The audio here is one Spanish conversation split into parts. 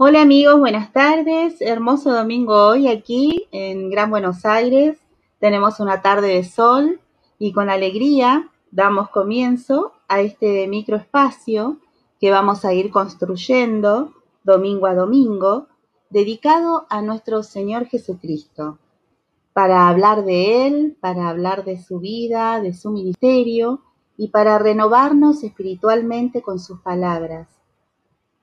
Hola amigos, buenas tardes. Hermoso domingo hoy aquí en Gran Buenos Aires. Tenemos una tarde de sol y con alegría damos comienzo a este microespacio que vamos a ir construyendo domingo a domingo, dedicado a nuestro Señor Jesucristo, para hablar de Él, para hablar de su vida, de su ministerio y para renovarnos espiritualmente con sus palabras.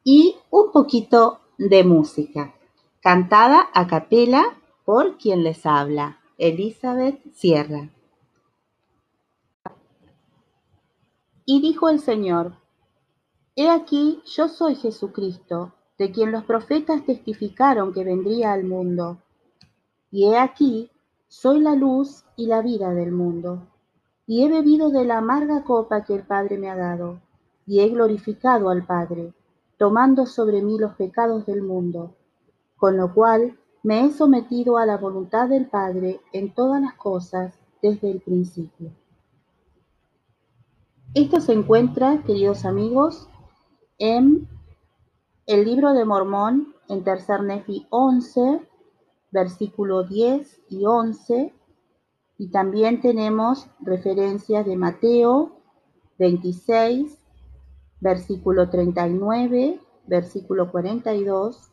Y un poquito de música, cantada a capela por quien les habla, Elizabeth Sierra. Y dijo el Señor, He aquí, yo soy Jesucristo, de quien los profetas testificaron que vendría al mundo. Y he aquí, soy la luz y la vida del mundo. Y he bebido de la amarga copa que el Padre me ha dado, y he glorificado al Padre tomando sobre mí los pecados del mundo, con lo cual me he sometido a la voluntad del Padre en todas las cosas desde el principio. Esto se encuentra, queridos amigos, en el libro de Mormón, en Tercer Nefi 11, versículo 10 y 11, y también tenemos referencias de Mateo 26, versículo 39, versículo 42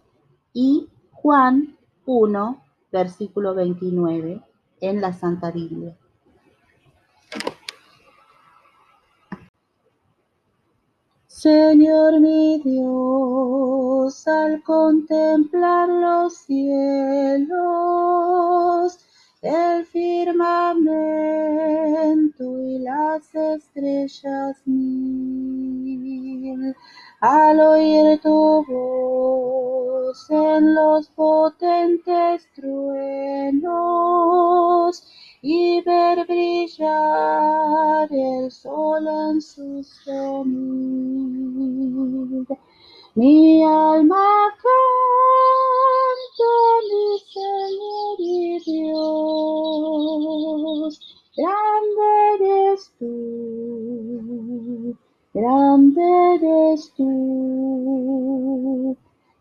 y Juan 1, versículo 29 en la Santa Biblia. Señor mi Dios, al contemplar los cielos, el firmamento y las estrellas mil, al oír tu voz en los potentes truenos y ver brillar el sol en su cenit. Mi alma grande eres tú.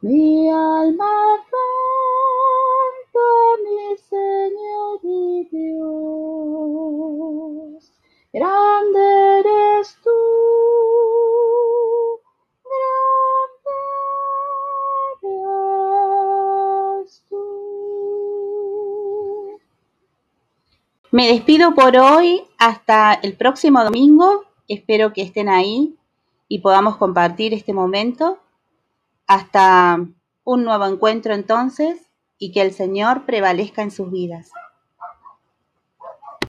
Mi alma canta, mi Señor y Dios, grande eres tú. Me despido por hoy hasta el próximo domingo. Espero que estén ahí y podamos compartir este momento. Hasta un nuevo encuentro entonces y que el Señor prevalezca en sus vidas.